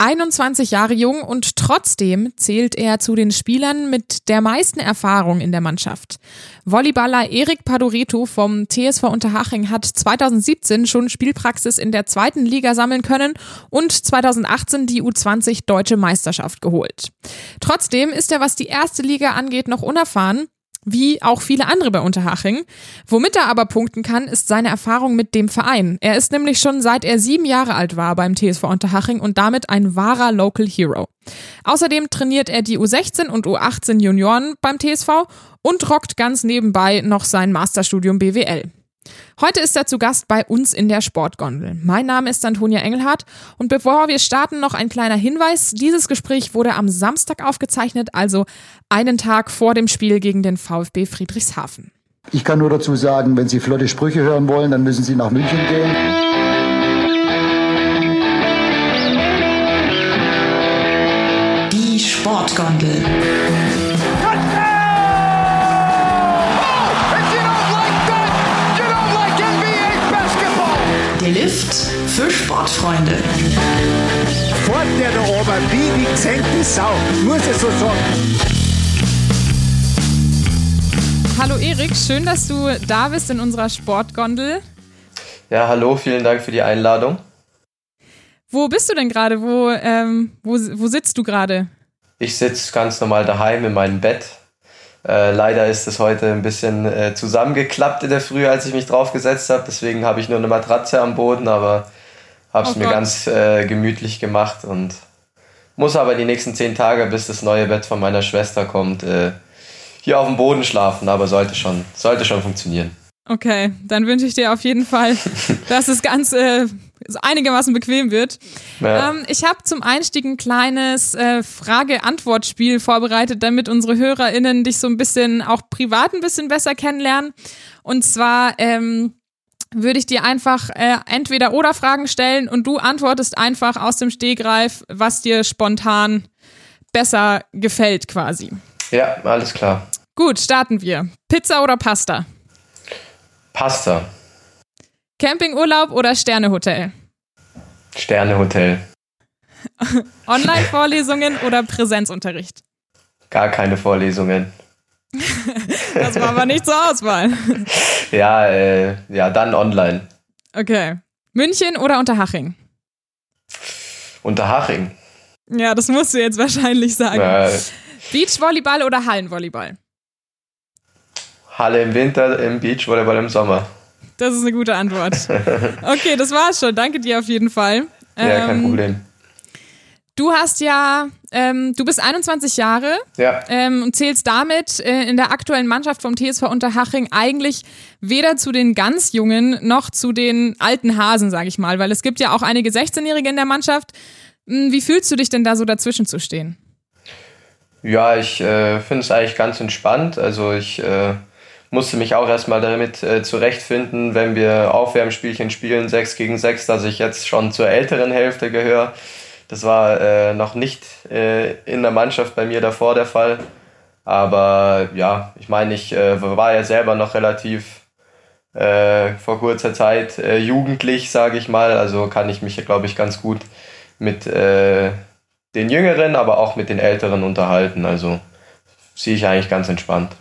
21 Jahre jung und trotzdem zählt er zu den Spielern mit der meisten Erfahrung in der Mannschaft. Volleyballer Erik Padoreto vom TSV Unterhaching hat 2017 schon Spielpraxis in der zweiten Liga sammeln können und 2018 die U20 Deutsche Meisterschaft geholt. Trotzdem ist er, was die erste Liga angeht, noch unerfahren wie auch viele andere bei Unterhaching. Womit er aber punkten kann, ist seine Erfahrung mit dem Verein. Er ist nämlich schon seit er sieben Jahre alt war beim TSV Unterhaching und damit ein wahrer Local Hero. Außerdem trainiert er die U16 und U18 Junioren beim TSV und rockt ganz nebenbei noch sein Masterstudium BWL. Heute ist er zu Gast bei uns in der Sportgondel. Mein Name ist Antonia Engelhardt und bevor wir starten, noch ein kleiner Hinweis. Dieses Gespräch wurde am Samstag aufgezeichnet, also einen Tag vor dem Spiel gegen den VfB Friedrichshafen. Ich kann nur dazu sagen, wenn Sie flotte Sprüche hören wollen, dann müssen Sie nach München gehen. Die Sportgondel. Lift für Sportfreunde. Fort der da oben, wie die gesenkte Sau, muss ich so sagen. Hallo Erik, schön, dass du da bist in unserer Sportgondel. Ja, hallo, vielen Dank für die Einladung. Wo bist du denn gerade? Wo, ähm, wo, wo sitzt du gerade? Ich sitze ganz normal daheim in meinem Bett. Äh, leider ist es heute ein bisschen äh, zusammengeklappt in der Früh, als ich mich draufgesetzt habe. Deswegen habe ich nur eine Matratze am Boden, aber habe es oh mir Gott. ganz äh, gemütlich gemacht und muss aber die nächsten zehn Tage, bis das neue Bett von meiner Schwester kommt, äh, hier auf dem Boden schlafen. Aber sollte schon, sollte schon funktionieren. Okay, dann wünsche ich dir auf jeden Fall, dass es ganz äh, einigermaßen bequem wird. Ja. Ähm, ich habe zum Einstieg ein kleines äh, Frage-Antwort-Spiel vorbereitet, damit unsere HörerInnen dich so ein bisschen auch privat ein bisschen besser kennenlernen. Und zwar ähm, würde ich dir einfach äh, entweder oder Fragen stellen und du antwortest einfach aus dem Stegreif, was dir spontan besser gefällt quasi. Ja, alles klar. Gut, starten wir. Pizza oder Pasta? Pasta. Campingurlaub oder Sternehotel? Sternehotel. Online-Vorlesungen oder Präsenzunterricht? Gar keine Vorlesungen. das war aber nicht zur Auswahl. Ja, äh, ja, dann online. Okay. München oder Unterhaching? Unterhaching. Ja, das musst du jetzt wahrscheinlich sagen. Äh, Beachvolleyball oder Hallenvolleyball? Halle im Winter, im Beachvolleyball im Sommer. Das ist eine gute Antwort. Okay, das war's schon. Danke dir auf jeden Fall. Ja, kein ähm, Problem. Du hast ja, ähm, du bist 21 Jahre ja. ähm, und zählst damit äh, in der aktuellen Mannschaft vom TSV Unterhaching eigentlich weder zu den ganz Jungen noch zu den alten Hasen, sage ich mal, weil es gibt ja auch einige 16-Jährige in der Mannschaft. Hm, wie fühlst du dich denn da so dazwischen zu stehen? Ja, ich äh, finde es eigentlich ganz entspannt. Also ich äh, musste mich auch erstmal damit äh, zurechtfinden, wenn wir Aufwärmspielchen spielen, 6 gegen 6, dass ich jetzt schon zur älteren Hälfte gehöre. Das war äh, noch nicht äh, in der Mannschaft bei mir davor der Fall. Aber ja, ich meine, ich äh, war ja selber noch relativ äh, vor kurzer Zeit äh, jugendlich, sage ich mal. Also kann ich mich, glaube ich, ganz gut mit den Jüngeren, aber auch mit den Älteren unterhalten. Also sehe ich eigentlich ganz entspannt.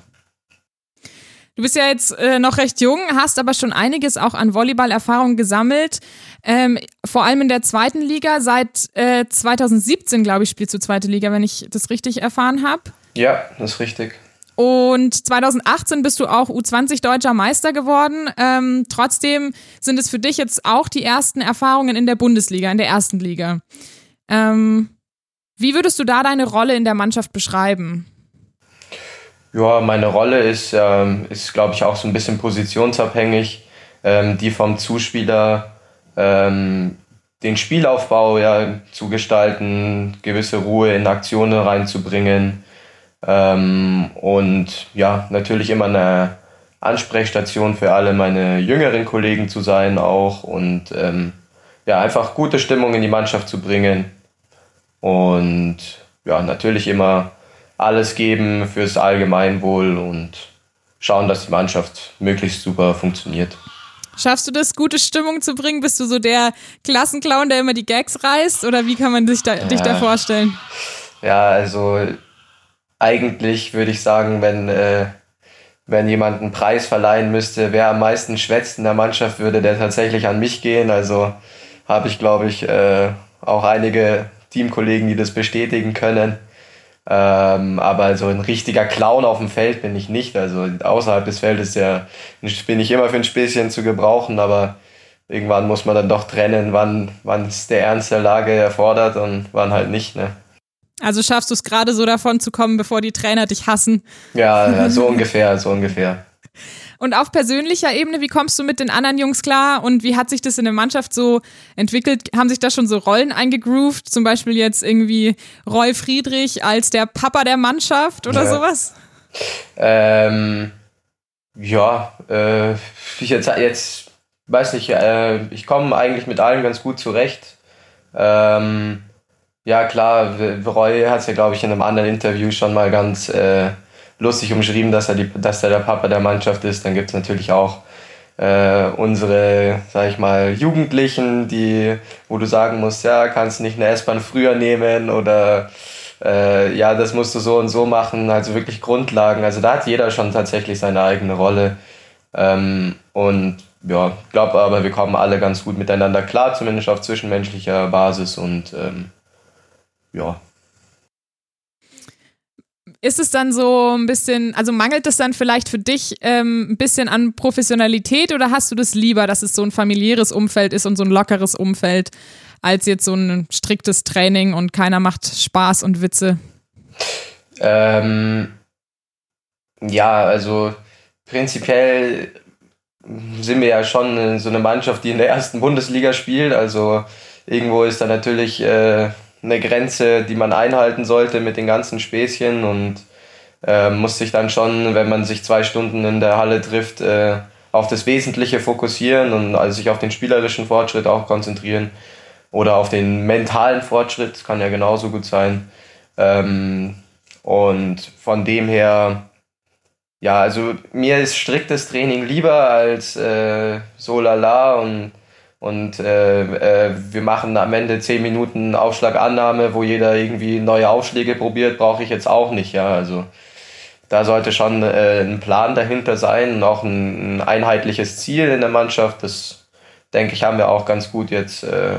Du bist ja jetzt äh, noch recht jung, hast aber schon einiges auch an Volleyball-Erfahrung gesammelt. Ähm, vor allem in der zweiten Liga. Seit äh, 2017, glaube ich, spielst du zweite Liga, wenn ich das richtig erfahren habe. Ja, das ist richtig. Und 2018 bist du auch U20 deutscher Meister geworden. Ähm, trotzdem sind es für dich jetzt auch die ersten Erfahrungen in der Bundesliga, in der ersten Liga. Ähm, wie würdest du da deine Rolle in der Mannschaft beschreiben? Ja, meine Rolle ist, ähm, ist glaube ich, auch so ein bisschen positionsabhängig, ähm, die vom Zuspieler ähm, den Spielaufbau ja, zu gestalten, gewisse Ruhe in Aktionen reinzubringen. Ähm, und ja, natürlich immer eine Ansprechstation für alle meine jüngeren Kollegen zu sein auch und ähm, ja, einfach gute Stimmung in die Mannschaft zu bringen. Und ja, natürlich immer alles geben fürs Allgemeinwohl und schauen, dass die Mannschaft möglichst super funktioniert. Schaffst du das, gute Stimmung zu bringen? Bist du so der Klassenclown, der immer die Gags reißt? Oder wie kann man sich da, ja. dich da vorstellen? Ja, also eigentlich würde ich sagen, wenn, äh, wenn jemand einen Preis verleihen müsste, wer am meisten schwätzt in der Mannschaft, würde der tatsächlich an mich gehen. Also habe ich, glaube ich, äh, auch einige Teamkollegen, die das bestätigen können. Ähm, aber so ein richtiger Clown auf dem Feld bin ich nicht. Also außerhalb des Feldes ja, bin ich immer für ein Späßchen zu gebrauchen, aber irgendwann muss man dann doch trennen, wann es der Ernst der Lage erfordert und wann halt nicht. Ne? Also schaffst du es gerade so davon zu kommen, bevor die Trainer dich hassen? Ja, ja so ungefähr, so ungefähr. Und auf persönlicher Ebene, wie kommst du mit den anderen Jungs klar und wie hat sich das in der Mannschaft so entwickelt? Haben sich da schon so Rollen eingegroovt? Zum Beispiel jetzt irgendwie Roy Friedrich als der Papa der Mannschaft oder ja. sowas? Ähm, ja, äh, ich jetzt, jetzt weiß nicht, äh, ich komme eigentlich mit allen ganz gut zurecht. Ähm, ja, klar, Roy hat es ja, glaube ich, in einem anderen Interview schon mal ganz äh, lustig umschrieben, dass er, die, dass er der Papa der Mannschaft ist. Dann gibt es natürlich auch äh, unsere, sag ich mal, Jugendlichen, die, wo du sagen musst, ja, kannst nicht eine S-Bahn früher nehmen oder äh, ja, das musst du so und so machen. Also wirklich Grundlagen. Also da hat jeder schon tatsächlich seine eigene Rolle. Ähm, und ja, glaube aber, wir kommen alle ganz gut miteinander klar, zumindest auf zwischenmenschlicher Basis und ähm, ja, ist es dann so ein bisschen, also mangelt es dann vielleicht für dich ähm, ein bisschen an Professionalität oder hast du das lieber, dass es so ein familiäres Umfeld ist und so ein lockeres Umfeld, als jetzt so ein striktes Training und keiner macht Spaß und Witze? Ähm, ja, also prinzipiell sind wir ja schon so eine Mannschaft, die in der ersten Bundesliga spielt. Also irgendwo ist da natürlich äh, eine Grenze, die man einhalten sollte mit den ganzen Späßchen und äh, muss sich dann schon, wenn man sich zwei Stunden in der Halle trifft, äh, auf das Wesentliche fokussieren und also sich auf den spielerischen Fortschritt auch konzentrieren oder auf den mentalen Fortschritt, kann ja genauso gut sein. Ähm, und von dem her, ja, also mir ist striktes Training lieber als äh, so lala und und äh, äh, wir machen am Ende 10 Minuten Aufschlagannahme, wo jeder irgendwie neue Aufschläge probiert, brauche ich jetzt auch nicht. Ja, also da sollte schon äh, ein Plan dahinter sein und auch ein, ein, einheitliches Ziel in der Mannschaft. Das denke ich, haben wir auch ganz gut jetzt äh,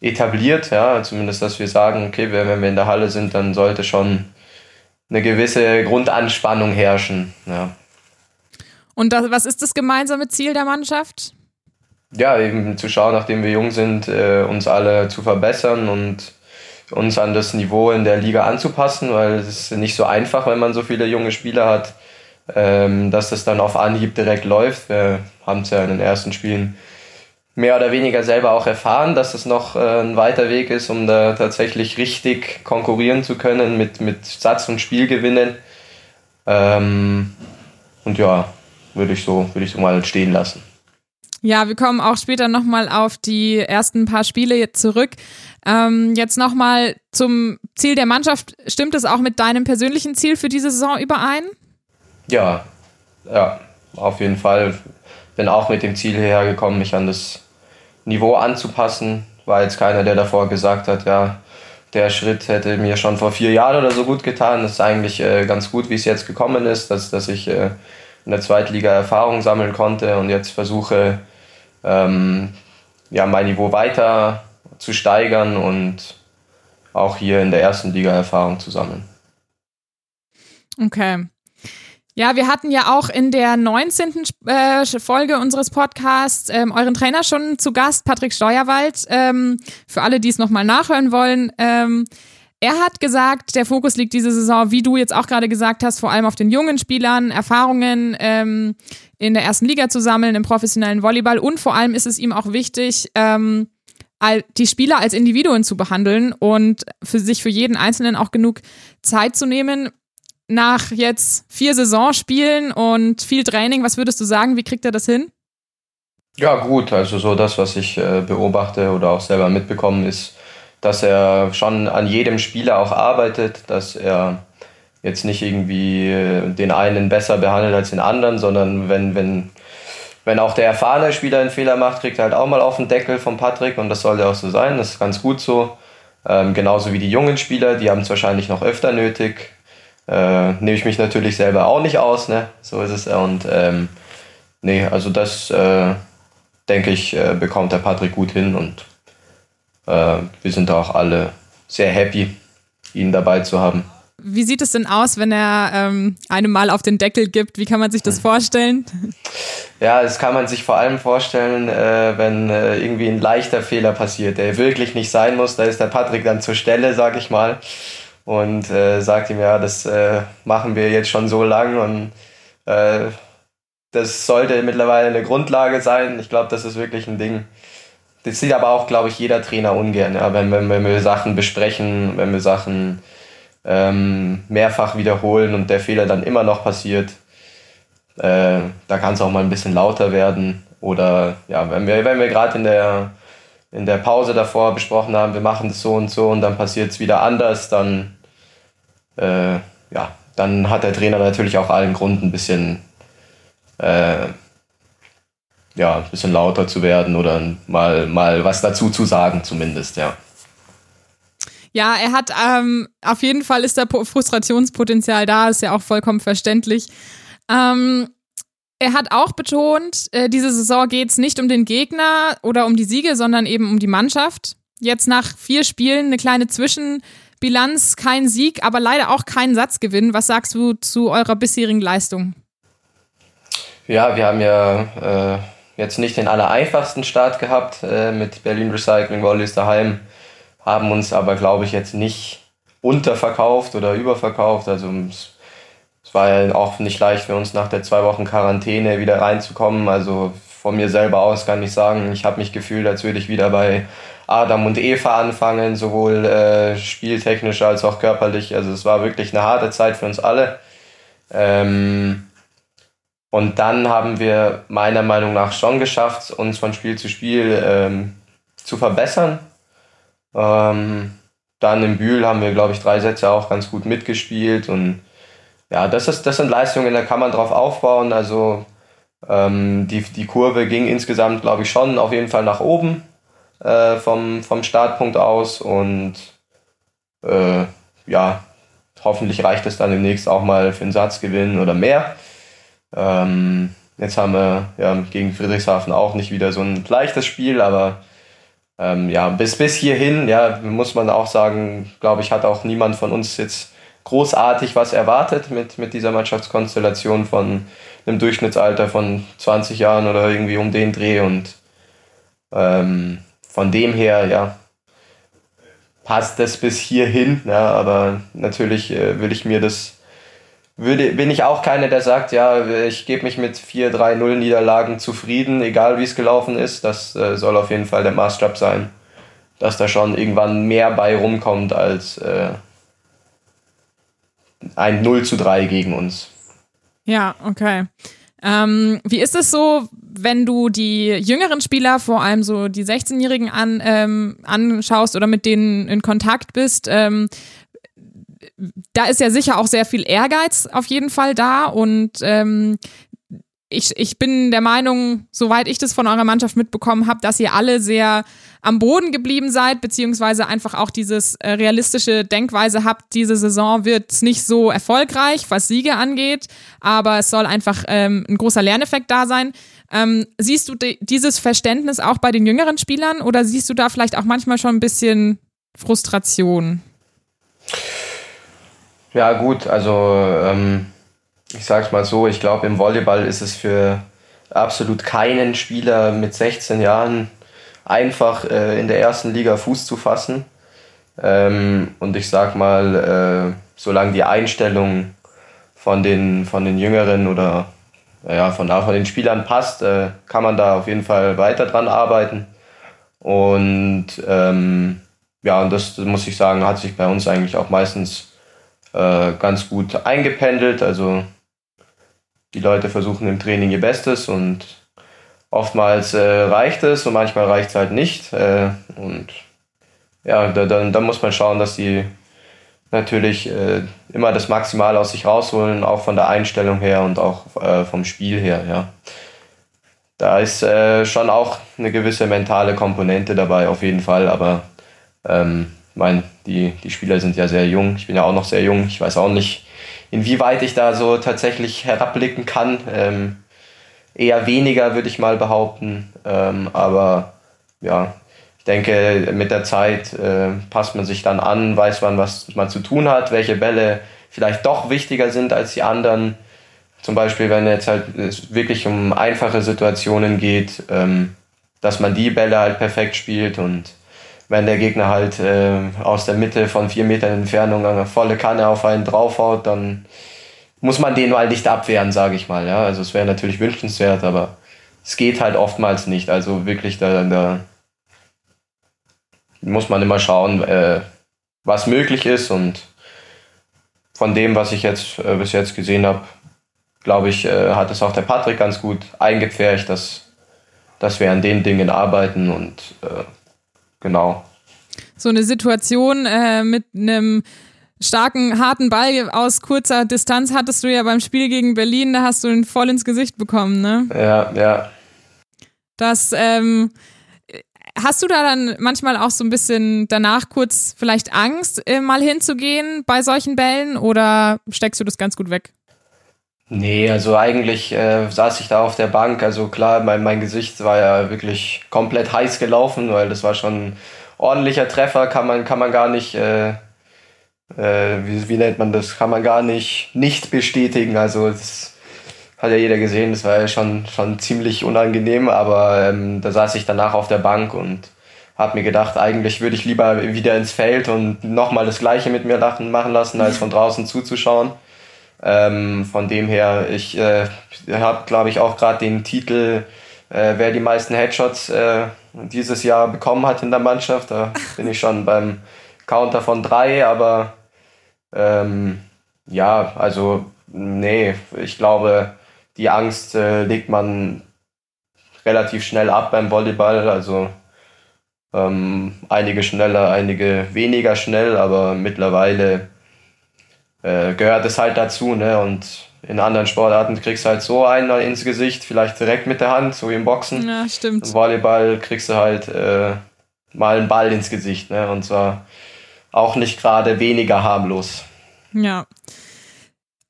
etabliert. Ja, zumindest, dass wir sagen, okay, wenn wir in der Halle sind, dann sollte schon eine gewisse Grundanspannung herrschen. Ja. Und das, was ist das gemeinsame Ziel der Mannschaft? Ja, eben zu schauen, nachdem wir jung sind, äh, uns alle zu verbessern und uns an das Niveau in der Liga anzupassen, weil es ist nicht so einfach, wenn man so viele junge Spieler hat, ähm, dass das dann auf Anhieb direkt läuft. Wir haben es ja in den ersten Spielen mehr oder weniger selber auch erfahren, dass es noch äh, ein weiter Weg ist, um da tatsächlich richtig konkurrieren zu können mit, mit Satz und Spielgewinnen. Ähm, und ja, würde ich, so, würde ich so mal stehen lassen. Ja, wir kommen auch später nochmal auf die ersten paar Spiele zurück. Ähm, jetzt nochmal zum Ziel der Mannschaft. Stimmt es auch mit deinem persönlichen Ziel für diese Saison überein? Ja, ja, auf jeden Fall. Bin auch mit dem Ziel hergekommen, mich an das Niveau anzupassen. War jetzt keiner, der davor gesagt hat, ja, der Schritt hätte mir schon vor vier Jahren oder so gut getan. Das ist eigentlich äh, ganz gut, wie es jetzt gekommen ist, dass, dass ich äh, in der Zweitliga Erfahrung sammeln konnte und jetzt versuche, ähm, ja, mein Niveau weiter zu steigern und auch hier in der ersten Liga Erfahrung zu sammeln. Okay. Ja, wir hatten ja auch in der 19. Äh, Folge unseres Podcasts ähm, euren Trainer schon zu Gast, Patrick Steuerwald. Ähm, für alle, die es nochmal nachhören wollen. Ähm, er hat gesagt, der Fokus liegt diese Saison, wie du jetzt auch gerade gesagt hast, vor allem auf den jungen Spielern, Erfahrungen ähm, in der ersten Liga zu sammeln, im professionellen Volleyball und vor allem ist es ihm auch wichtig, ähm, die Spieler als Individuen zu behandeln und für sich für jeden Einzelnen auch genug Zeit zu nehmen. Nach jetzt vier Saisonspielen und viel Training, was würdest du sagen, wie kriegt er das hin? Ja, gut, also so das, was ich äh, beobachte oder auch selber mitbekommen, ist, dass er schon an jedem Spieler auch arbeitet, dass er jetzt nicht irgendwie den einen besser behandelt als den anderen, sondern wenn, wenn wenn auch der erfahrene Spieler einen Fehler macht, kriegt er halt auch mal auf den Deckel von Patrick und das sollte auch so sein. Das ist ganz gut so. Ähm, genauso wie die jungen Spieler, die haben es wahrscheinlich noch öfter nötig. Äh, nehme ich mich natürlich selber auch nicht aus, ne? So ist es. Und ähm, nee, also das äh, denke ich, äh, bekommt der Patrick gut hin und wir sind auch alle sehr happy, ihn dabei zu haben. Wie sieht es denn aus, wenn er ähm, einem mal auf den Deckel gibt? Wie kann man sich das vorstellen? Ja, das kann man sich vor allem vorstellen, äh, wenn äh, irgendwie ein leichter Fehler passiert, der wirklich nicht sein muss. Da ist der Patrick dann zur Stelle, sag ich mal, und äh, sagt ihm, ja, das äh, machen wir jetzt schon so lang und äh, das sollte mittlerweile eine Grundlage sein. Ich glaube, das ist wirklich ein Ding. Das sieht aber auch, glaube ich, jeder Trainer ungern, ja, wenn, wenn, wenn wir Sachen besprechen, wenn wir Sachen ähm, mehrfach wiederholen und der Fehler dann immer noch passiert. Äh, da kann es auch mal ein bisschen lauter werden. Oder ja, wenn wir, wenn wir gerade in der, in der Pause davor besprochen haben, wir machen das so und so und dann passiert es wieder anders, dann, äh, ja, dann hat der Trainer natürlich auch allen Grund, ein bisschen, äh, ja, ein bisschen lauter zu werden oder mal, mal was dazu zu sagen, zumindest, ja. Ja, er hat ähm, auf jeden Fall ist da Frustrationspotenzial da, ist ja auch vollkommen verständlich. Ähm, er hat auch betont, äh, diese Saison geht es nicht um den Gegner oder um die Siege, sondern eben um die Mannschaft. Jetzt nach vier Spielen eine kleine Zwischenbilanz, kein Sieg, aber leider auch kein Satzgewinn. Was sagst du zu eurer bisherigen Leistung? Ja, wir haben ja äh, jetzt nicht den allereinfachsten Start gehabt äh, mit Berlin Recycling Wallis daheim haben uns aber, glaube ich, jetzt nicht unterverkauft oder überverkauft. Also es, es war ja auch nicht leicht für uns nach der zwei Wochen Quarantäne wieder reinzukommen. Also von mir selber aus kann ich sagen, ich habe mich gefühlt, als würde ich wieder bei Adam und Eva anfangen, sowohl äh, spieltechnisch als auch körperlich. Also es war wirklich eine harte Zeit für uns alle. Ähm, und dann haben wir meiner Meinung nach schon geschafft, uns von Spiel zu Spiel ähm, zu verbessern. Ähm, dann im Bühl haben wir, glaube ich, drei Sätze auch ganz gut mitgespielt. Und ja, das, ist, das sind Leistungen, da kann man drauf aufbauen. Also ähm, die, die Kurve ging insgesamt, glaube ich, schon auf jeden Fall nach oben äh, vom, vom Startpunkt aus. Und äh, ja, hoffentlich reicht es dann demnächst auch mal für einen Satzgewinn oder mehr. Ähm, jetzt haben wir ja, gegen Friedrichshafen auch nicht wieder so ein leichtes Spiel, aber ähm, ja, bis, bis hierhin, ja, muss man auch sagen, glaube ich, hat auch niemand von uns jetzt großartig was erwartet mit, mit dieser Mannschaftskonstellation von einem Durchschnittsalter von 20 Jahren oder irgendwie um den Dreh und ähm, von dem her, ja, passt das bis hierhin, ja, aber natürlich äh, will ich mir das würde, bin ich auch keiner, der sagt, ja, ich gebe mich mit 4-3-0 Niederlagen zufrieden, egal wie es gelaufen ist. Das äh, soll auf jeden Fall der Maßstab sein, dass da schon irgendwann mehr bei rumkommt als äh, ein 0 zu 3 gegen uns. Ja, okay. Ähm, wie ist es so, wenn du die jüngeren Spieler, vor allem so die 16-Jährigen an, ähm, anschaust oder mit denen in Kontakt bist? Ähm, da ist ja sicher auch sehr viel Ehrgeiz auf jeden Fall da und ähm, ich, ich bin der Meinung, soweit ich das von eurer Mannschaft mitbekommen habe, dass ihr alle sehr am Boden geblieben seid, beziehungsweise einfach auch dieses äh, realistische Denkweise habt, diese Saison wird nicht so erfolgreich, was Siege angeht, aber es soll einfach ähm, ein großer Lerneffekt da sein. Ähm, siehst du dieses Verständnis auch bei den jüngeren Spielern oder siehst du da vielleicht auch manchmal schon ein bisschen Frustration? Ja, gut, also ähm, ich sag's mal so, ich glaube, im Volleyball ist es für absolut keinen Spieler mit 16 Jahren einfach äh, in der ersten Liga Fuß zu fassen. Ähm, und ich sag mal, äh, solange die Einstellung von den, von den Jüngeren oder ja, von, von den Spielern passt, äh, kann man da auf jeden Fall weiter dran arbeiten. Und ähm, ja, und das muss ich sagen, hat sich bei uns eigentlich auch meistens äh, ganz gut eingependelt. Also die Leute versuchen im Training ihr Bestes und oftmals äh, reicht es und manchmal reicht es halt nicht. Äh, und ja, da, dann, dann muss man schauen, dass die natürlich äh, immer das Maximale aus sich rausholen, auch von der Einstellung her und auch äh, vom Spiel her, ja. da ist schon auch eine gewisse mentale Komponente dabei, auf jeden Fall. Aber ähm, mein, die, die Spieler sind ja sehr jung. Ich bin ja auch noch sehr jung. Ich weiß auch nicht, inwieweit ich da so tatsächlich herabblicken kann. Ähm, eher weniger, würde ich mal behaupten. Ähm, aber ja, ich denke, mit der Zeit äh, passt man sich dann an, weiß man, was man zu tun hat, welche Bälle vielleicht doch wichtiger sind als die anderen. Zum Beispiel, wenn jetzt halt es wirklich um einfache Situationen geht, ähm, dass man die Bälle halt perfekt spielt und wenn der Gegner halt äh, aus der Mitte von vier Metern Entfernung eine volle Kanne auf einen draufhaut, dann muss man den mal nicht abwehren, sage ich mal. Ja? Also es wäre natürlich wünschenswert, aber es geht halt oftmals nicht. Also wirklich, da, da muss man immer schauen, äh, was möglich ist und von dem, was ich jetzt äh, bis jetzt gesehen habe, glaube ich, äh, hat es auch der Patrick ganz gut eingepfercht, dass, dass wir an den Dingen arbeiten und äh, genau. So eine Situation äh, mit einem starken, harten Ball aus kurzer Distanz hattest du ja beim Spiel gegen Berlin, da hast du ihn voll ins Gesicht bekommen, ne? Ja, ja. Das, ähm, hast du da dann manchmal auch so ein bisschen danach kurz vielleicht Angst, äh, mal hinzugehen bei solchen Bällen oder steckst du das ganz gut weg? Nee, also eigentlich äh, saß ich da auf der Bank. Also klar, mein, mein Gesicht war ja wirklich komplett heiß gelaufen, weil das war schon ein ordentlicher Treffer, kann man, kann man gar nicht, äh, äh, wie, wie nennt man das, kann man gar nicht nicht bestätigen. Also das hat ja jeder gesehen, das war ja schon, schon ziemlich unangenehm, aber ähm, da saß ich danach auf der Bank und habe mir gedacht, eigentlich würde ich lieber wieder ins Feld und nochmal das Gleiche mit mir machen lassen, als von draußen zuzuschauen. Ähm, von dem her, ich äh, habe, glaube ich, auch gerade den Titel, äh, wer die meisten Headshots äh, dieses Jahr bekommen hat in der Mannschaft. Da bin ich schon beim Counter von drei, aber ähm, ja, also nee, ich glaube, die Angst äh, legt man relativ schnell ab beim Volleyball. Also ähm, einige schneller, einige weniger schnell, aber mittlerweile äh, gehört es halt dazu, ne? Und in anderen Sportarten kriegst du halt so einen ins Gesicht, vielleicht direkt mit der Hand, so wie im Boxen. Ja, stimmt. Im Volleyball kriegst du halt äh, mal einen Ball ins Gesicht, ne? Und zwar auch nicht gerade weniger harmlos. Ja.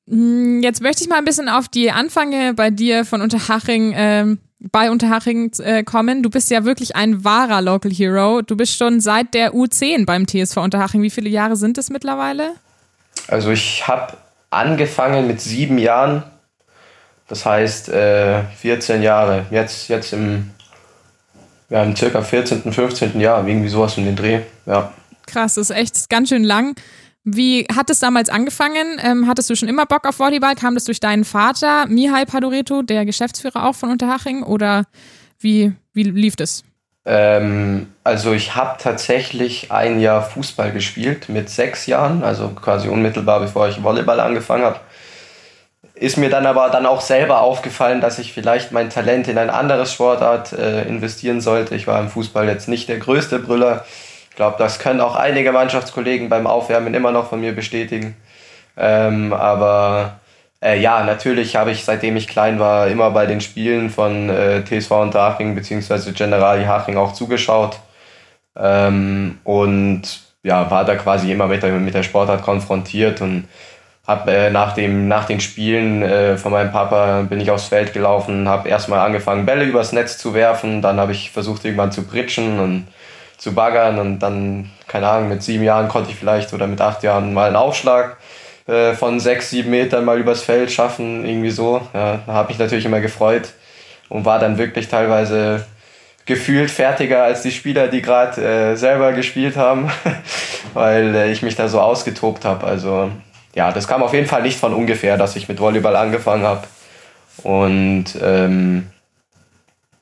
Hm, jetzt möchte ich mal ein bisschen auf die Anfänge bei dir von Unterhaching, äh, bei Unterhaching äh, kommen. Du bist ja wirklich ein wahrer Local Hero. Du bist schon seit der U10 beim TSV Unterhaching. Wie viele Jahre sind es mittlerweile? Also ich habe angefangen mit sieben Jahren, das heißt äh, 14 Jahre. Jetzt, jetzt im, ja, im circa 14., 15. Jahr, irgendwie sowas in den Dreh. Ja. Krass, das ist echt ganz schön lang. Wie hat es damals angefangen? Ähm, hattest du schon immer Bock auf Volleyball? Kam das durch deinen Vater, Mihai Padoreto, der Geschäftsführer auch von Unterhaching? Oder wie, wie lief das? Ähm, also ich habe tatsächlich ein Jahr Fußball gespielt mit sechs Jahren, also quasi unmittelbar bevor ich Volleyball angefangen habe. Ist mir dann aber dann auch selber aufgefallen, dass ich vielleicht mein Talent in ein anderes Sportart äh, investieren sollte. Ich war im Fußball jetzt nicht der größte Brüller. Ich glaube, das können auch einige Mannschaftskollegen beim Aufwärmen immer noch von mir bestätigen. Ähm, aber äh, ja, natürlich habe ich, seitdem ich klein war, immer bei den Spielen von äh, TSV Unterhaching bzw. Generali Haching auch zugeschaut. Ähm, und ja, war da quasi immer mit der, mit der Sportart konfrontiert und habe äh, nach, dem, nach den Spielen äh, von meinem Papa bin ich aufs Feld gelaufen, habe erstmal angefangen, Bälle übers Netz zu werfen, dann habe ich versucht, irgendwann zu pritschen und zu baggern und dann, keine Ahnung, mit sieben Jahren konnte ich vielleicht oder mit acht Jahren mal einen Aufschlag äh, von sechs, sieben Metern mal übers Feld schaffen, irgendwie so. Ja, da habe ich natürlich immer gefreut und war dann wirklich teilweise gefühlt fertiger als die Spieler, die gerade äh, selber gespielt haben, weil äh, ich mich da so ausgetobt habe. Also ja, das kam auf jeden Fall nicht von ungefähr, dass ich mit Volleyball angefangen habe. Und ähm,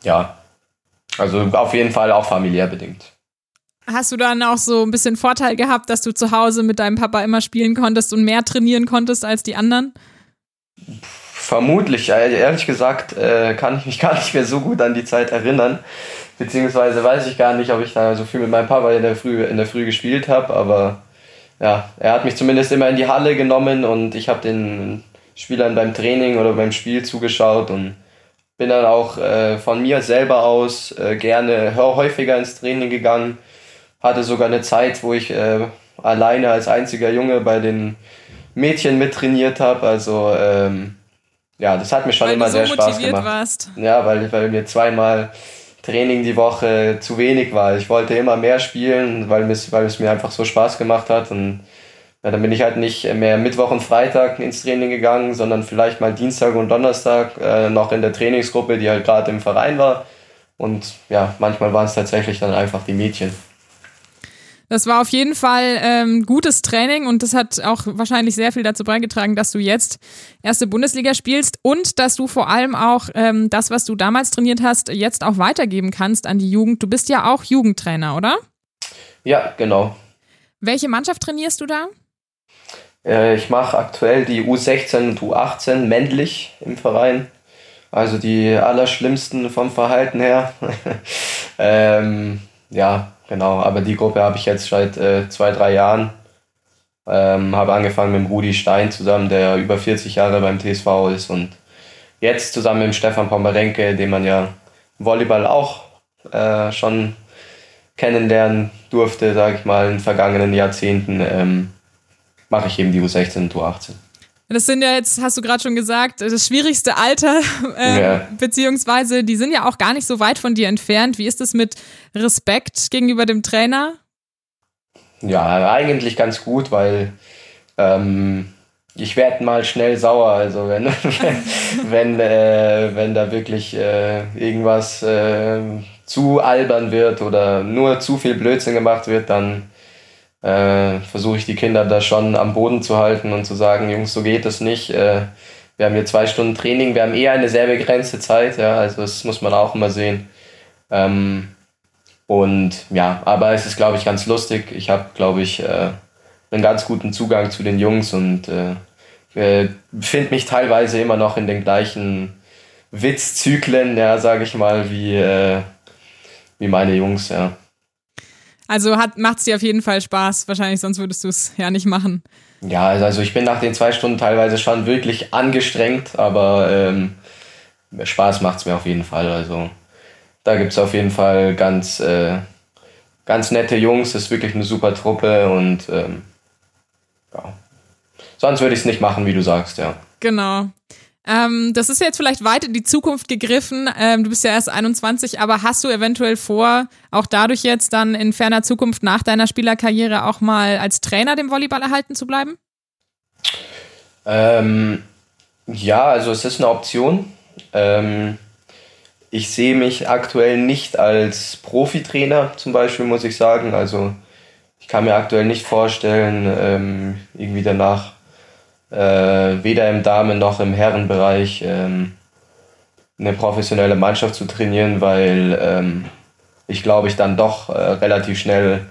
ja, also auf jeden Fall auch familiär bedingt. Hast du dann auch so ein bisschen Vorteil gehabt, dass du zu Hause mit deinem Papa immer spielen konntest und mehr trainieren konntest als die anderen? Vermutlich. Ehrlich gesagt äh, kann ich mich gar nicht mehr so gut an die Zeit erinnern. Beziehungsweise weiß ich gar nicht, ob ich da so viel mit meinem Papa in der Früh, in der Früh gespielt habe. Aber ja, er hat mich zumindest immer in die Halle genommen und ich habe den Spielern beim Training oder beim Spiel zugeschaut und bin dann auch äh, von mir selber aus äh, gerne häufiger ins Training gegangen. Hatte sogar eine Zeit, wo ich äh, alleine als einziger Junge bei den Mädchen mittrainiert habe. Also ähm, ja, das hat mir schon weil immer so sehr Spaß gemacht. warst. Ja, weil, weil mir zweimal Training die Woche zu wenig war. Ich wollte immer mehr spielen, weil, mis, weil es mir einfach so Spaß gemacht hat. Und ja, dann bin ich halt nicht mehr Mittwoch und Freitag ins Training gegangen, sondern vielleicht mal Dienstag und Donnerstag äh, noch in der Trainingsgruppe, die halt gerade im Verein war. Und ja, manchmal waren es tatsächlich dann einfach die Mädchen. Das war auf jeden Fall ähm, gutes Training und das hat auch wahrscheinlich sehr viel dazu beigetragen, dass du jetzt erste Bundesliga spielst und dass du vor allem auch ähm, das, was du damals trainiert hast, jetzt auch weitergeben kannst an die Jugend. Du bist ja auch Jugendtrainer, oder? Ja, genau. Welche Mannschaft trainierst du da? Äh, ich mache aktuell die U16 und U18 männlich im Verein. Also die allerschlimmsten vom Verhalten her. ähm, ja, genau. Aber die Gruppe habe ich jetzt seit äh, zwei, drei Jahren. Ähm, habe angefangen mit Rudi Stein zusammen, der über 40 Jahre beim TSV ist und jetzt zusammen mit Stefan Pommerenke, den man ja Volleyball auch äh, schon kennenlernen durfte, sage ich mal, in den vergangenen Jahrzehnten, ähm, mache ich eben die U16 und U18. Das sind ja jetzt, hast du gerade schon gesagt, das schwierigste Alter, äh, Ja. beziehungsweise die sind ja auch gar nicht so weit von dir entfernt. Wie ist es mit Respekt gegenüber dem Trainer? Ja, eigentlich ganz gut, weil ähm, ich werde mal schnell sauer. Also wenn, wenn, äh, wenn da wirklich äh, irgendwas äh, zu albern wird oder nur zu viel Blödsinn gemacht wird, dann äh, versuche ich die Kinder da schon am Boden zu halten und zu sagen, Jungs, so geht es nicht. Äh, wir haben hier zwei Stunden Training, wir haben eher eine sehr begrenzte Zeit, ja, also das muss man auch immer sehen. Ähm, und ja, aber es ist, glaube ich, ganz lustig. Ich habe, glaube ich, äh, einen ganz guten Zugang zu den Jungs und äh, finde mich teilweise immer noch in den gleichen Witzzyklen, ja, sage ich mal, wie, äh, wie meine Jungs, ja. Also macht es dir auf jeden Fall Spaß. Wahrscheinlich, sonst würdest du es ja nicht machen. Ja, also ich bin nach den zwei Stunden teilweise schon wirklich angestrengt, aber ähm, Spaß macht es mir auf jeden Fall. Also da gibt es auf jeden Fall ganz, äh, ganz nette Jungs, ist wirklich eine super Truppe und ähm, ja. Sonst würde ich es nicht machen, wie du sagst, ja. Genau. Ähm, das ist jetzt vielleicht weit in die Zukunft gegriffen. Ähm, du bist ja erst 21, aber hast du eventuell vor, auch dadurch jetzt dann in ferner Zukunft nach deiner Spielerkarriere auch mal als Trainer dem Volleyball erhalten zu bleiben? Ähm, ja, also es ist eine Option. Ähm, ich sehe mich aktuell nicht als Profitrainer zum Beispiel, muss ich sagen. Also ich kann mir aktuell nicht vorstellen, ähm, irgendwie danach äh, weder im Damen- noch im Herrenbereich ähm, eine professionelle Mannschaft zu trainieren, weil ähm, ich glaube, ich dann doch äh, relativ schnell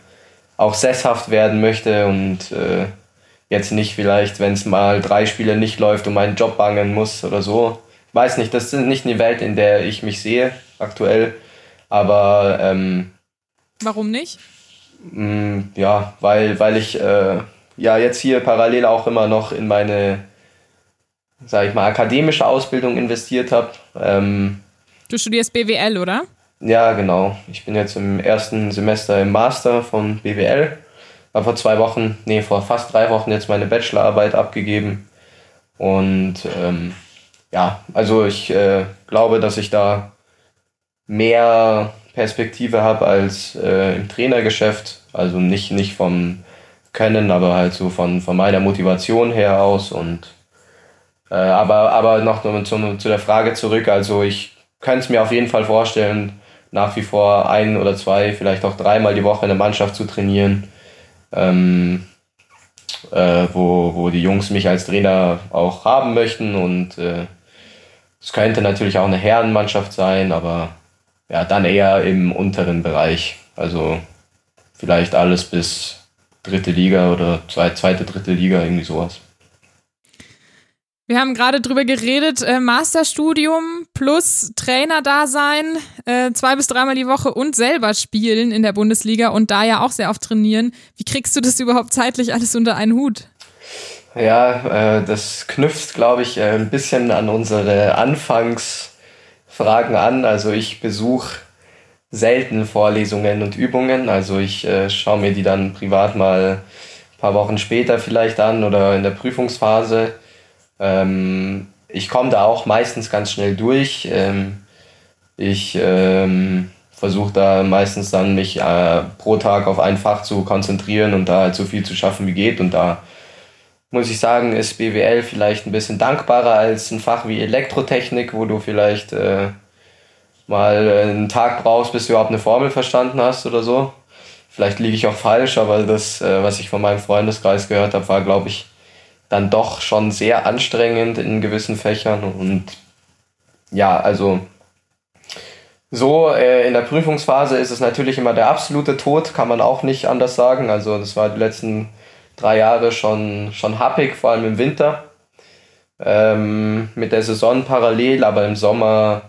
auch sesshaft werden möchte und äh, jetzt nicht vielleicht, wenn es mal drei Spiele nicht läuft, um meinen Job bangen muss oder so. Ich weiß nicht, das ist nicht eine Welt, in der ich mich sehe aktuell, aber ähm, Warum nicht? mh, ja, weil, weil ich äh, ja jetzt hier parallel auch immer noch in meine, sag ich mal, akademische Ausbildung investiert habe. Ähm, Du studierst BWL, oder? ja, genau. Ich bin jetzt im ersten Semester im Master von BWL. Habe vor zwei Wochen, nee, vor fast drei Wochen jetzt meine Bachelorarbeit abgegeben. Und ähm, ja, also ich äh, glaube, dass ich da mehr Perspektive habe als äh, im Trainergeschäft. Also nicht, nicht vom Können, aber halt so von, von meiner Motivation her aus. Und äh, aber, aber noch zu, zu der Frage zurück. Also ich könnte es mir auf jeden Fall vorstellen, nach wie vor ein oder zwei, vielleicht auch dreimal die Woche eine Mannschaft zu trainieren, ähm, äh, wo, wo die Jungs mich als Trainer auch haben möchten. Und äh, es könnte natürlich auch eine Herrenmannschaft sein, aber ja, dann eher im unteren Bereich. Also vielleicht alles bis dritte Liga oder zweite, zweite dritte Liga, irgendwie sowas. Wir haben gerade drüber geredet, äh, Masterstudium plus Trainer-Dasein, äh, zwei bis dreimal die Woche und selber spielen in der Bundesliga und da ja auch sehr oft trainieren. Wie kriegst du das überhaupt zeitlich alles unter einen Hut? Ja, äh, das knüpft, glaube ich, äh, ein bisschen an unsere Anfangsphase Fragen an. Also ich besuche selten Vorlesungen und Übungen. Also ich äh, schaue mir die dann privat mal ein paar Wochen später vielleicht an oder in der Prüfungsphase. Ähm, ich komme da auch meistens ganz schnell durch. Ähm, ich ähm, versuche da meistens dann mich äh, pro Tag auf ein Fach zu konzentrieren und da halt so viel zu schaffen wie geht. Und da muss ich sagen, ist BWL vielleicht ein bisschen dankbarer als ein Fach wie Elektrotechnik, wo du vielleicht äh, mal einen Tag brauchst, bis du überhaupt eine Formel verstanden hast oder so. Vielleicht liege ich auch falsch, aber das, äh, was ich von meinem Freundeskreis gehört habe, war, glaube ich, dann doch schon sehr anstrengend in gewissen Fächern. Und ja, also so äh, in der Prüfungsphase ist es natürlich immer der absolute Tod, kann man auch nicht anders sagen. Also das war die letzten drei Jahre schon, schon happig, vor allem im Winter. Ähm, mit der Saison parallel, aber im Sommer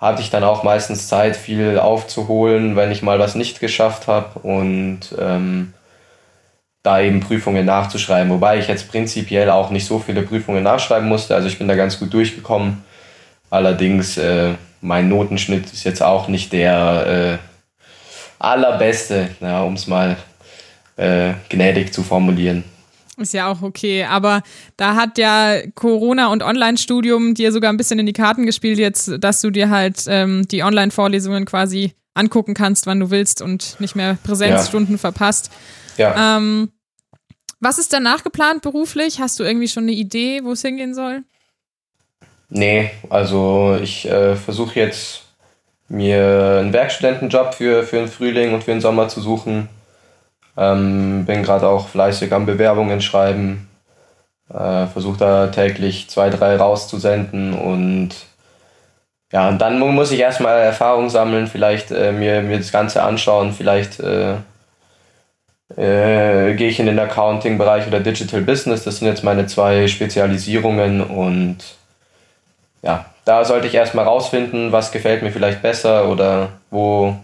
hatte ich dann auch meistens Zeit, viel aufzuholen, wenn ich mal was nicht geschafft habe und ähm, da eben Prüfungen nachzuschreiben. Wobei ich jetzt prinzipiell auch nicht so viele Prüfungen nachschreiben musste. Also ich bin da ganz gut durchgekommen. Allerdings, äh, mein Notenschnitt ist jetzt auch nicht der äh, allerbeste, um es mal äh, gnädig zu formulieren. Ist ja auch okay, aber da hat ja Corona und Online-Studium dir sogar ein bisschen in die Karten gespielt jetzt, dass du dir halt ähm, die Online-Vorlesungen quasi angucken kannst, wann du willst und nicht mehr Präsenzstunden ja. verpasst. Ja. Ähm, was ist danach geplant beruflich? Hast du irgendwie schon eine Idee, wo es hingehen soll? Nee, also ich äh, versuche jetzt mir einen Werkstudentenjob für, für den Frühling und für den Sommer zu suchen. Ähm, bin gerade auch fleißig am Bewerbungen schreiben. Äh, Versuche da täglich zwei, drei rauszusenden und ja, und dann muss ich erstmal Erfahrung sammeln, vielleicht äh, mir, mir das Ganze anschauen, vielleicht äh, äh, gehe ich in den Accounting-Bereich oder Digital Business. Das sind jetzt meine zwei Spezialisierungen und ja, da sollte ich erstmal rausfinden, was gefällt mir vielleicht besser oder wo,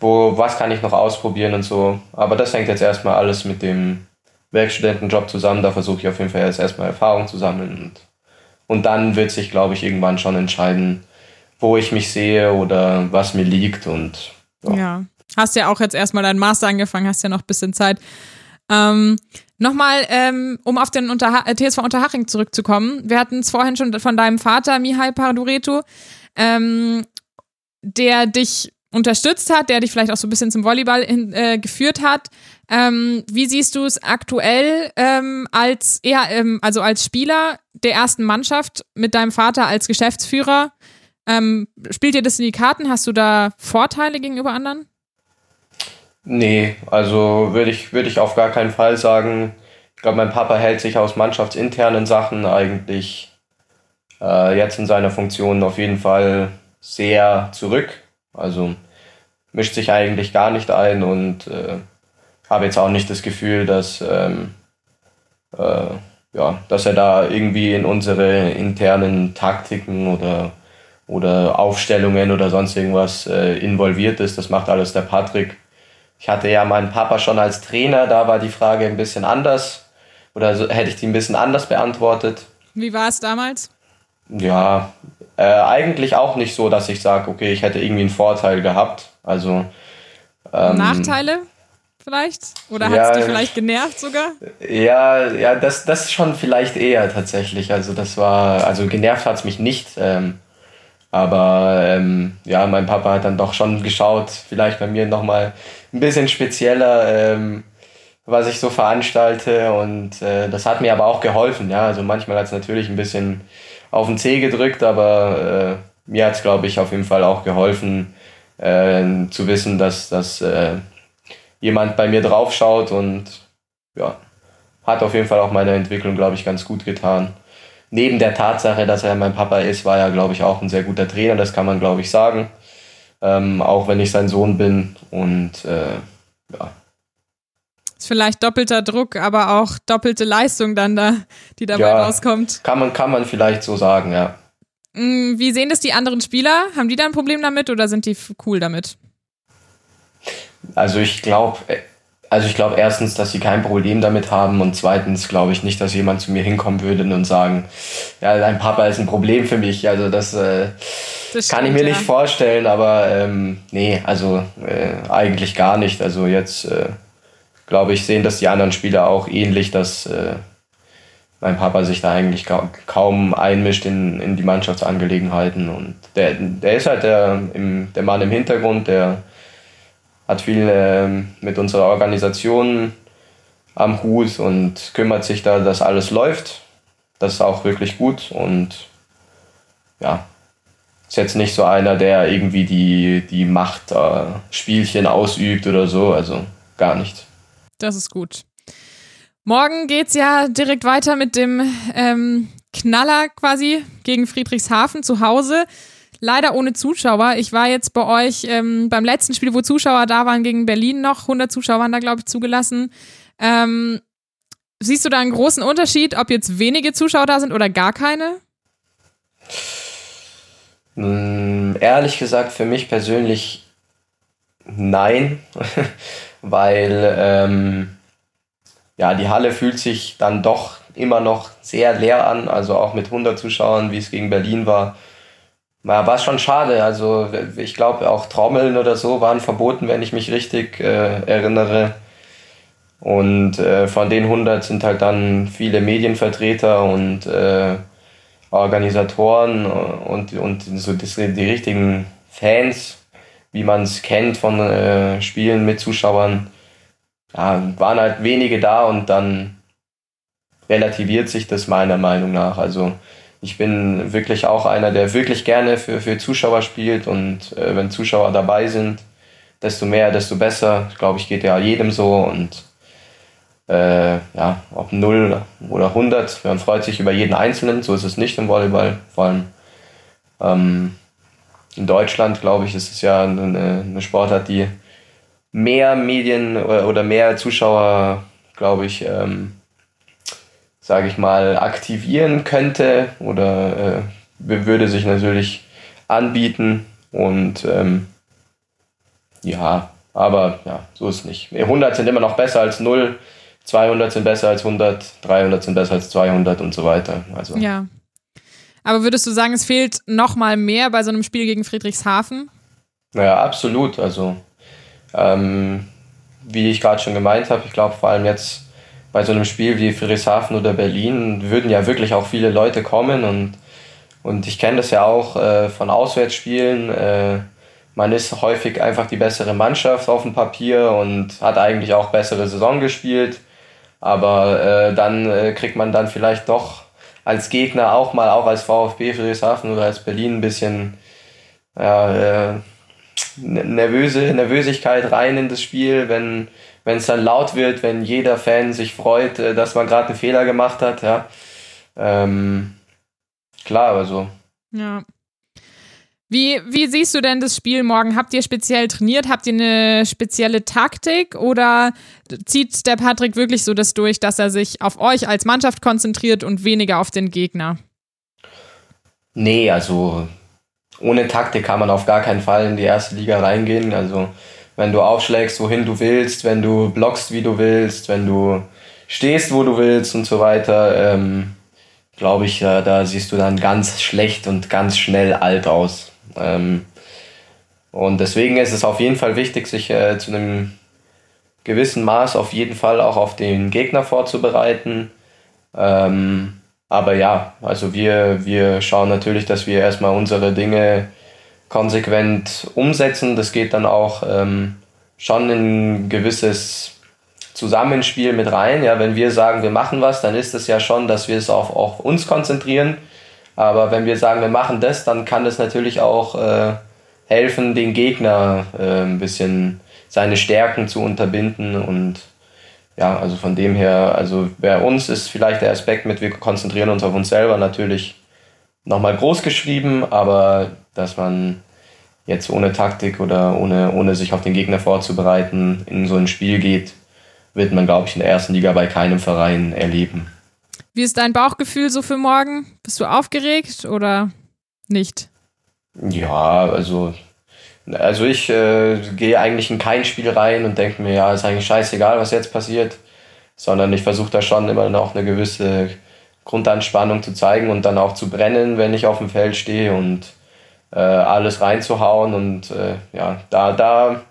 wo, was kann ich noch ausprobieren und so. Aber das hängt jetzt erstmal alles mit dem Werkstudentenjob zusammen. Da versuche ich auf jeden Fall jetzt erstmal Erfahrung zu sammeln und, und dann wird sich, glaube ich, irgendwann schon entscheiden, wo ich mich sehe oder was mir liegt und ja. ja. Hast ja auch jetzt erstmal deinen Master angefangen, hast ja noch ein bisschen Zeit. Ähm, Nochmal, ähm, um auf den Unterha äh, TSV Unterhaching zurückzukommen. Wir hatten es vorhin schon von deinem Vater, Mihai Pardureto, ähm, der dich unterstützt hat, der dich vielleicht auch so ein bisschen zum Volleyball in, äh, geführt hat. Ähm, wie siehst du es aktuell ähm, als eher, ähm, also als Spieler der ersten Mannschaft mit deinem Vater als Geschäftsführer? Ähm, spielt dir das in die Karten? Hast du da Vorteile gegenüber anderen? Nee, also würde ich, würd ich auf gar keinen Fall sagen. Ich glaube, mein Papa hält sich aus mannschaftsinternen Sachen eigentlich äh, jetzt in seiner Funktion auf jeden Fall sehr zurück. Also mischt sich eigentlich gar nicht ein und äh, habe jetzt auch nicht das Gefühl, dass, ähm, äh, ja, dass er da irgendwie in unsere internen Taktiken oder, oder Aufstellungen oder sonst irgendwas äh, involviert ist. Das macht alles der Patrick. Ich hatte ja meinen Papa schon als Trainer, da war die Frage ein bisschen anders. Oder so, hätte ich die ein bisschen anders beantwortet. Wie war es damals? Ja, äh, eigentlich auch nicht so, dass ich sage, okay, ich hätte irgendwie einen Vorteil gehabt. Also. Ähm, Nachteile vielleicht? Oder hat es dich vielleicht genervt sogar? Ja, ja, das, das schon vielleicht eher tatsächlich. Also das war, also genervt hat es mich nicht. Ähm, aber ähm, ja, mein Papa hat dann doch schon geschaut, vielleicht bei mir nochmal ein bisschen spezieller, ähm, was ich so veranstalte. Und äh, das hat mir aber auch geholfen. Ja, also manchmal hat es natürlich ein bisschen auf den Zeh gedrückt, aber äh, mir hat es, glaube ich, auf jeden Fall auch geholfen, äh, zu wissen, dass, dass äh, jemand bei mir draufschaut und ja, hat auf jeden Fall auch meine Entwicklung, glaube ich, ganz gut getan neben der Tatsache, dass er mein Papa ist, war er, glaube ich, auch ein sehr guter Trainer, das kann man, glaube ich, sagen. Ähm, auch wenn ich sein Sohn bin und äh, ja. Ist vielleicht doppelter Druck, aber auch doppelte Leistung dann da, die dabei ja, rauskommt. Kann man, kann man vielleicht so sagen, ja. Mm, wie sehen das die anderen Spieler? Haben die da ein Problem damit oder sind die cool damit? Also ich glaube, äh, Also ich glaube erstens, dass sie kein Problem damit haben und zweitens glaube ich nicht, dass jemand zu mir hinkommen würde und sagen, ja, dein Papa ist ein Problem für mich. Also das, äh, das kann ich mir ja. nicht vorstellen, aber ähm, nee, also äh, eigentlich gar nicht. Also jetzt äh, glaube ich, sehen das die anderen Spieler auch ähnlich, dass äh, mein Papa sich da eigentlich kaum einmischt in, in die Mannschaftsangelegenheiten. Und der, der ist halt der, im, der Mann im Hintergrund, der hat viel äh, mit unserer Organisation am Hut und kümmert sich da, dass alles läuft. Das ist auch wirklich gut und ja, ist jetzt nicht so einer, der irgendwie die, die Machtspielchen äh, ausübt oder so, also gar nicht. Das ist gut. Morgen geht's ja direkt weiter mit dem ähm, Knaller quasi gegen Friedrichshafen zu Hause. Leider ohne Zuschauer. Ich war jetzt bei euch ähm, beim letzten Spiel, wo Zuschauer da waren, gegen Berlin noch. 100 Zuschauer waren da, glaube ich, zugelassen. Ähm, siehst du da einen großen Unterschied, ob jetzt wenige Zuschauer da sind oder gar keine? Mm, ehrlich gesagt, für mich persönlich nein, weil ähm, ja, die Halle fühlt sich dann doch immer noch sehr leer an, also auch mit 100 Zuschauern, wie es gegen Berlin war. Ja, war schon schade. Also ich glaube auch Trommeln oder so waren verboten, wenn ich mich richtig äh, erinnere. Und äh, von den 100 sind halt dann viele Medienvertreter und äh, Organisatoren und, und so die, die richtigen Fans, wie man es kennt von äh, Spielen mit Zuschauern ja, waren halt wenige da und dann relativiert sich das meiner Meinung nach. Also ich bin wirklich auch einer, der wirklich gerne für, für Zuschauer spielt und äh, wenn Zuschauer dabei sind, desto mehr, desto besser. Ich glaube, ich geht ja jedem so und äh, ja, ob 0 oder 100, man freut sich über jeden Einzelnen, so ist es nicht im Volleyball. Vor allem ähm, in Deutschland, glaube ich, ist es ja eine, eine Sportart, die mehr Medien oder mehr Zuschauer, glaube ich, ähm, sage ich mal, aktivieren könnte oder äh, würde sich natürlich anbieten. Und ähm, ja, aber ja, so ist es nicht. 100 sind immer noch besser als 0, 200 sind besser als 100, 300 sind besser als 200 und so weiter. Also. Ja. Aber würdest du sagen, es fehlt noch mal mehr bei so einem Spiel gegen Friedrichshafen? Naja, absolut. Also ähm, wie ich gerade schon gemeint habe, ich glaube vor allem jetzt bei so einem Spiel wie Friedrichshafen oder Berlin würden ja wirklich auch viele Leute kommen und, und ich kenne das ja auch äh, von Auswärtsspielen. Äh, man ist häufig einfach die bessere Mannschaft auf dem Papier und hat eigentlich auch bessere Saison gespielt. Aber äh, dann äh, kriegt man dann vielleicht doch als Gegner auch mal, auch als VfB Friedrichshafen oder als Berlin ein bisschen ja, äh, nervöse Nervösigkeit rein in das Spiel, wenn wenn es dann laut wird, wenn jeder Fan sich freut, äh, dass man gerade einen Fehler gemacht hat, ja. Ähm, klar, also. Ja. Wie, wie siehst du denn das Spiel morgen? Habt ihr speziell trainiert? Habt ihr eine spezielle Taktik oder zieht der Patrick wirklich so das durch, dass er sich auf euch als Mannschaft konzentriert und weniger auf den Gegner? Nee, also ohne Taktik kann man auf gar keinen Fall in die erste Liga reingehen. Also wenn du aufschlägst, wohin du willst, wenn du blockst, wie du willst, wenn du stehst, wo du willst und so weiter, ähm, glaube ich, äh, da siehst du dann ganz schlecht und ganz schnell alt aus. Ähm, und deswegen ist es auf jeden Fall wichtig, sich äh, zu einem gewissen Maß auf jeden Fall auch auf den Gegner vorzubereiten. Ähm, aber ja, also wir, wir schauen natürlich, dass wir erstmal unsere Dinge konsequent umsetzen. Das geht dann auch ähm, schon in ein gewisses Zusammenspiel mit rein. Ja, wenn wir sagen, wir machen was, dann ist es ja schon, dass wir es auf, auf uns konzentrieren. Aber wenn wir sagen, wir machen das, dann kann es natürlich auch äh, helfen, den Gegner äh, ein bisschen seine Stärken zu unterbinden und ja, also von dem her, also bei uns ist vielleicht der Aspekt mit, wir konzentrieren uns auf uns selber natürlich nochmal groß geschrieben, aber dass man jetzt ohne Taktik oder ohne, ohne sich auf den Gegner vorzubereiten in so ein Spiel geht, wird man, glaube ich, in der ersten Liga bei keinem Verein erleben. Wie ist dein Bauchgefühl so für morgen? Bist du aufgeregt oder nicht? Ja, also Also ich äh, gehe eigentlich in kein Spiel rein und denke mir, ja, ist eigentlich scheißegal, was jetzt passiert, sondern ich versuche da schon immer noch eine gewisse Grundanspannung zu zeigen und dann auch zu brennen, wenn ich auf dem Feld stehe und äh, alles reinzuhauen. Und äh, ja, da, da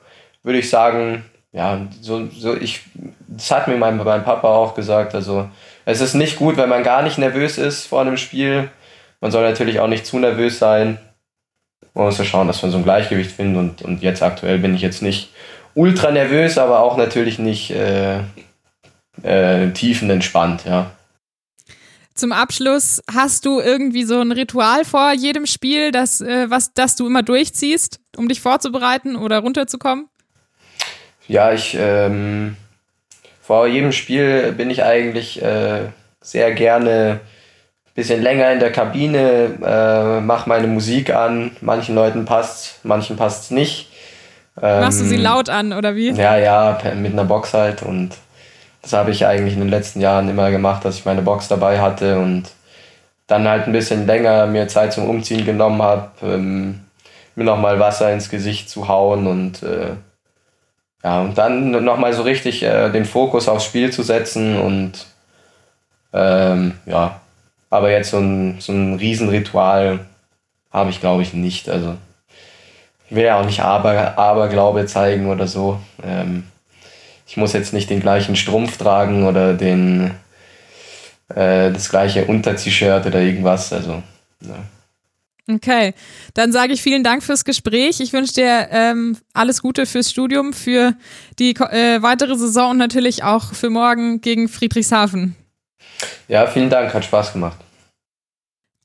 würde ich sagen, ja, so, so ich, das hat mir mein, mein Papa auch gesagt. Also es ist nicht gut, wenn man gar nicht nervös ist vor einem Spiel. Man soll natürlich auch nicht zu nervös sein. Man muss ja schauen, dass man so ein Gleichgewicht findet. Und, und jetzt aktuell bin ich jetzt nicht ultra nervös, aber auch natürlich nicht äh, äh, tiefenentspannt, ja. Zum Abschluss hast du irgendwie so ein Ritual vor jedem Spiel, das, äh, was, das du immer durchziehst, um dich vorzubereiten oder runterzukommen? Ja, ich ähm, vor jedem Spiel bin ich eigentlich äh, sehr gerne ein bisschen länger in der Kabine, äh, mache meine Musik an. Manchen Leuten passt, manchen passt es nicht. Ähm, Machst du sie ähm, laut an oder wie? Ja, ja, mit einer Box halt und das habe ich eigentlich in den letzten Jahren immer gemacht, dass ich meine Box dabei hatte und dann halt ein bisschen länger mir Zeit zum Umziehen genommen habe, ähm, mir nochmal Wasser ins Gesicht zu hauen und äh, ja, und dann nochmal so richtig äh, den Fokus aufs Spiel zu setzen und ähm, ja, aber jetzt so ein, so ein Riesenritual habe ich glaube ich nicht. Also ich will ja auch nicht Aber, Aberglaube zeigen oder so. Ähm, ich muss jetzt nicht den gleichen Strumpf tragen oder den, äh, das gleiche Unter-T-Shirt oder irgendwas. Also, ja. Okay, dann sage ich vielen Dank fürs Gespräch. Ich wünsche dir ähm, alles Gute fürs Studium, für die äh, weitere Saison und natürlich auch für morgen gegen Friedrichshafen. Ja, vielen Dank, hat Spaß gemacht.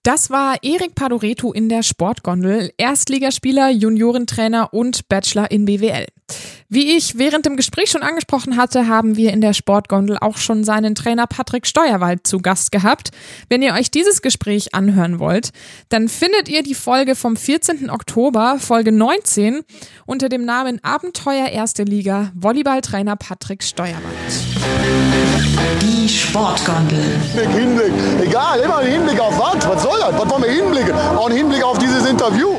Das war Erik Padoreto in der Sportgondel, Erstligaspieler, Juniorentrainer und Bachelor in BWL. Wie ich während dem Gespräch schon angesprochen hatte, haben wir in der Sportgondel auch schon seinen Trainer Patrick Steuerwald zu Gast gehabt. Wenn ihr euch dieses Gespräch anhören wollt, dann findet ihr die Folge vom 14. Oktober, Folge 19, unter dem Namen Abenteuer Erste Liga, Volleyballtrainer Patrick Steuerwald. Die Sportgondel. Hinblick, Hinblick. Egal, immer ein Hinblick auf was? Was soll das? Was wollen wir hinblicken? Auch ein Hinblick auf dieses Interview.